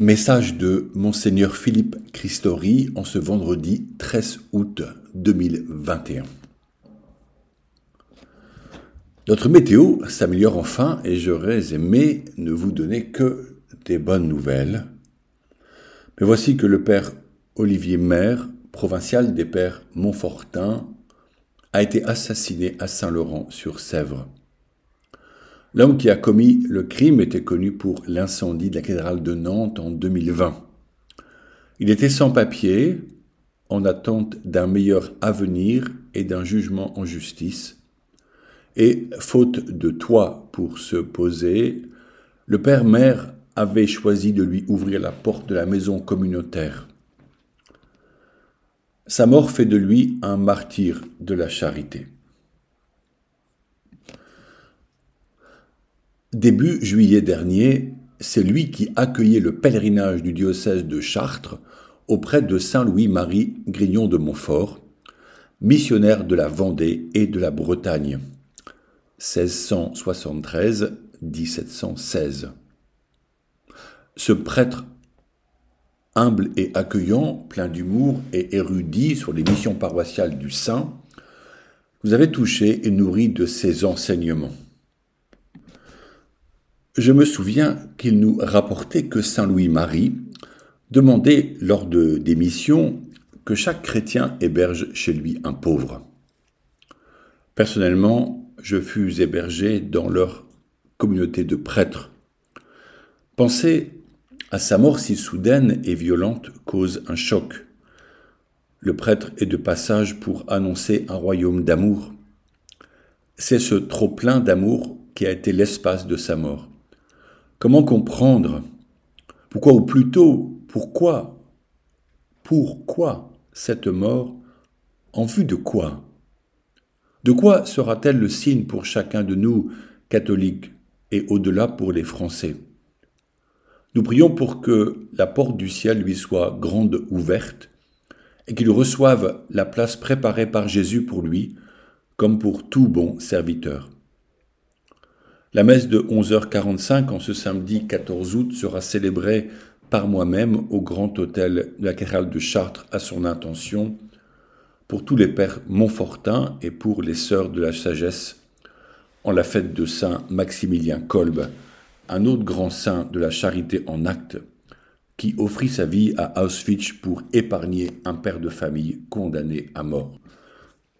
Message de Monseigneur Philippe Christori en ce vendredi 13 août 2021. Notre météo s'améliore enfin et j'aurais aimé ne vous donner que des bonnes nouvelles. Mais voici que le père Olivier Maire, provincial des pères Montfortin, a été assassiné à Saint-Laurent-sur-Sèvre. L'homme qui a commis le crime était connu pour l'incendie de la cathédrale de Nantes en 2020. Il était sans papier, en attente d'un meilleur avenir et d'un jugement en justice. Et, faute de toit pour se poser, le père mère avait choisi de lui ouvrir la porte de la maison communautaire. Sa mort fait de lui un martyr de la charité. Début juillet dernier, c'est lui qui accueillait le pèlerinage du diocèse de Chartres auprès de Saint Louis-Marie Grignon de Montfort, missionnaire de la Vendée et de la Bretagne, 1673-1716. Ce prêtre humble et accueillant, plein d'humour et érudit sur les missions paroissiales du saint, vous avez touché et nourri de ses enseignements. Je me souviens qu'il nous rapportait que Saint Louis-Marie demandait lors de, des que chaque chrétien héberge chez lui un pauvre. Personnellement, je fus hébergé dans leur communauté de prêtres. Penser à sa mort si soudaine et violente cause un choc. Le prêtre est de passage pour annoncer un royaume d'amour. C'est ce trop-plein d'amour qui a été l'espace de sa mort. Comment comprendre Pourquoi, ou plutôt, pourquoi Pourquoi cette mort En vue de quoi De quoi sera-t-elle le signe pour chacun de nous, catholiques, et au-delà pour les Français? Nous prions pour que la porte du ciel lui soit grande ouverte et qu'il reçoive la place préparée par Jésus pour lui, comme pour tout bon serviteur. La messe de 11h45 en ce samedi 14 août sera célébrée par moi-même au grand hôtel de la cathédrale de Chartres à son intention pour tous les pères Montfortins et pour les sœurs de la sagesse en la fête de Saint Maximilien Kolb, un autre grand saint de la charité en acte, qui offrit sa vie à Auschwitz pour épargner un père de famille condamné à mort.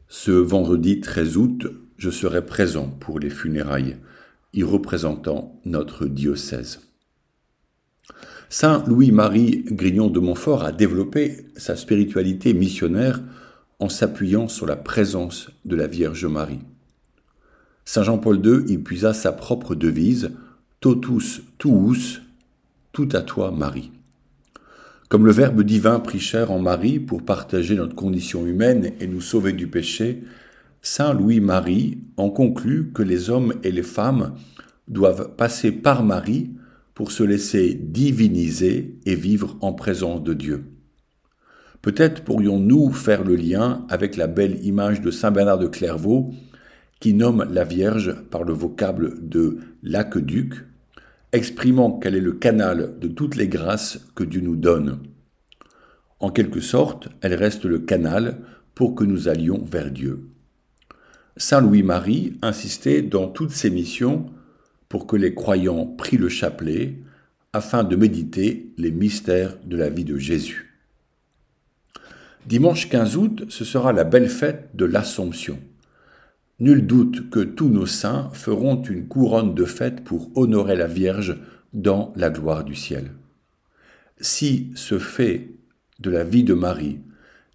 Ce vendredi 13 août, je serai présent pour les funérailles représentant notre diocèse. Saint Louis-Marie Grignon de Montfort a développé sa spiritualité missionnaire en s'appuyant sur la présence de la Vierge Marie. Saint Jean-Paul II y puisa sa propre devise Totus tuus, tout à toi Marie. Comme le Verbe divin prit chair en Marie pour partager notre condition humaine et nous sauver du péché, Saint Louis-Marie en conclut que les hommes et les femmes doivent passer par Marie pour se laisser diviniser et vivre en présence de Dieu. Peut-être pourrions-nous faire le lien avec la belle image de Saint Bernard de Clairvaux qui nomme la Vierge par le vocable de l'aqueduc, exprimant qu'elle est le canal de toutes les grâces que Dieu nous donne. En quelque sorte, elle reste le canal pour que nous allions vers Dieu. Saint Louis-Marie insistait dans toutes ses missions pour que les croyants prient le chapelet afin de méditer les mystères de la vie de Jésus. Dimanche 15 août, ce sera la belle fête de l'Assomption. Nul doute que tous nos saints feront une couronne de fête pour honorer la Vierge dans la gloire du ciel. Si ce fait de la vie de Marie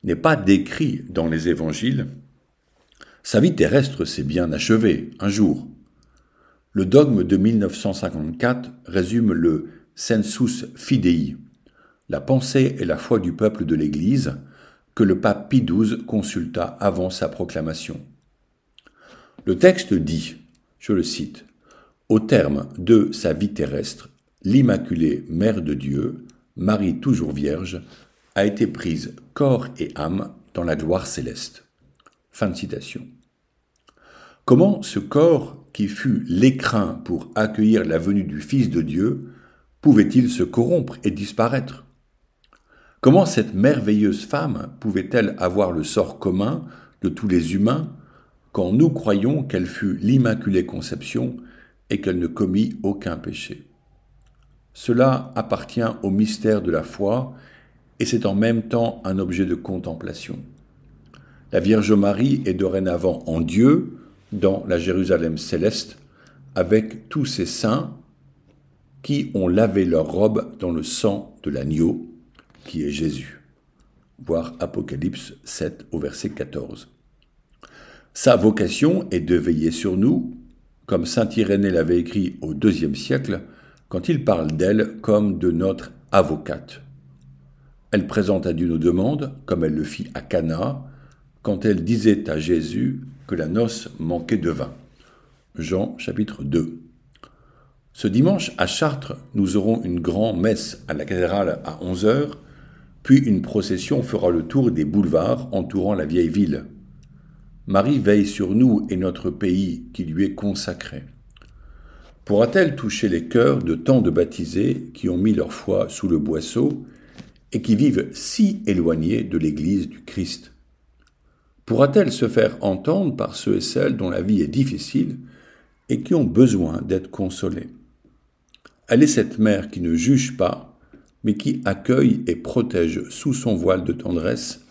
n'est pas décrit dans les évangiles, sa vie terrestre s'est bien achevée un jour. Le dogme de 1954 résume le sensus fidei, la pensée et la foi du peuple de l'Église, que le pape Pie XII consulta avant sa proclamation. Le texte dit, je le cite, Au terme de sa vie terrestre, l'Immaculée Mère de Dieu, Marie toujours vierge, a été prise corps et âme dans la gloire céleste. Fin de citation. Comment ce corps, qui fut l'écrin pour accueillir la venue du Fils de Dieu, pouvait-il se corrompre et disparaître? Comment cette merveilleuse femme pouvait-elle avoir le sort commun de tous les humains quand nous croyons qu'elle fut l'Immaculée Conception et qu'elle ne commit aucun péché? Cela appartient au mystère de la foi et c'est en même temps un objet de contemplation. La Vierge Marie est dorénavant en Dieu, dans la Jérusalem céleste, avec tous ses saints qui ont lavé leurs robes dans le sang de l'agneau, qui est Jésus. Voir Apocalypse 7 au verset 14. Sa vocation est de veiller sur nous, comme saint Irénée l'avait écrit au IIe siècle, quand il parle d'elle comme de notre avocate. Elle présente à Dieu nos demandes, comme elle le fit à Cana, quand elle disait à Jésus que la noce manquait de vin. Jean chapitre 2. Ce dimanche, à Chartres, nous aurons une grande messe à la cathédrale à 11h, puis une procession fera le tour des boulevards entourant la vieille ville. Marie veille sur nous et notre pays qui lui est consacré. Pourra-t-elle toucher les cœurs de tant de baptisés qui ont mis leur foi sous le boisseau et qui vivent si éloignés de l'Église du Christ? Pourra-t-elle se faire entendre par ceux et celles dont la vie est difficile et qui ont besoin d'être consolés Elle est cette mère qui ne juge pas, mais qui accueille et protège sous son voile de tendresse,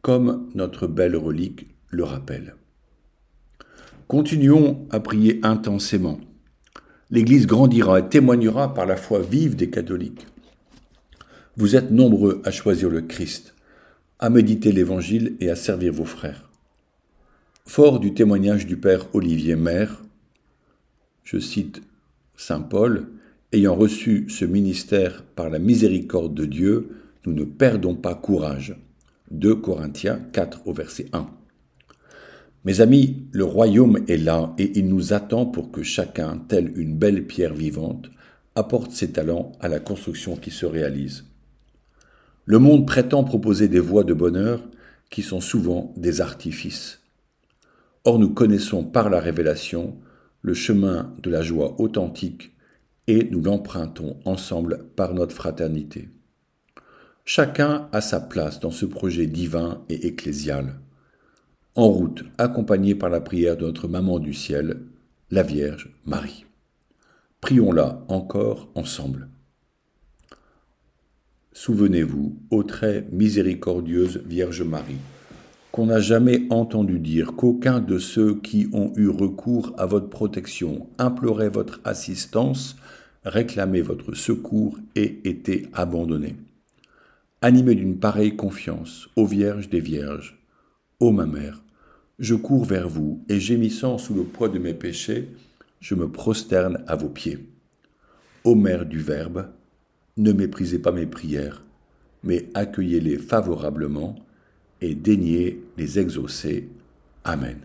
comme notre belle relique le rappelle. Continuons à prier intensément. L'Église grandira et témoignera par la foi vive des catholiques. Vous êtes nombreux à choisir le Christ à méditer l'Évangile et à servir vos frères. Fort du témoignage du Père Olivier Maire, je cite Saint Paul, ayant reçu ce ministère par la miséricorde de Dieu, nous ne perdons pas courage. 2 Corinthiens 4 au verset 1. Mes amis, le royaume est là et il nous attend pour que chacun, tel une belle pierre vivante, apporte ses talents à la construction qui se réalise. Le monde prétend proposer des voies de bonheur qui sont souvent des artifices. Or nous connaissons par la révélation le chemin de la joie authentique et nous l'empruntons ensemble par notre fraternité. Chacun a sa place dans ce projet divin et ecclésial. En route, accompagné par la prière de notre Maman du ciel, la Vierge Marie. Prions-la encore ensemble. Souvenez-vous, ô très miséricordieuse Vierge Marie, qu'on n'a jamais entendu dire qu'aucun de ceux qui ont eu recours à votre protection implorait votre assistance, réclamait votre secours et était abandonné. Animé d'une pareille confiance, ô Vierge des Vierges, ô ma mère, je cours vers vous et gémissant sous le poids de mes péchés, je me prosterne à vos pieds. Ô Mère du Verbe, ne méprisez pas mes prières, mais accueillez-les favorablement et daignez les exaucer. Amen.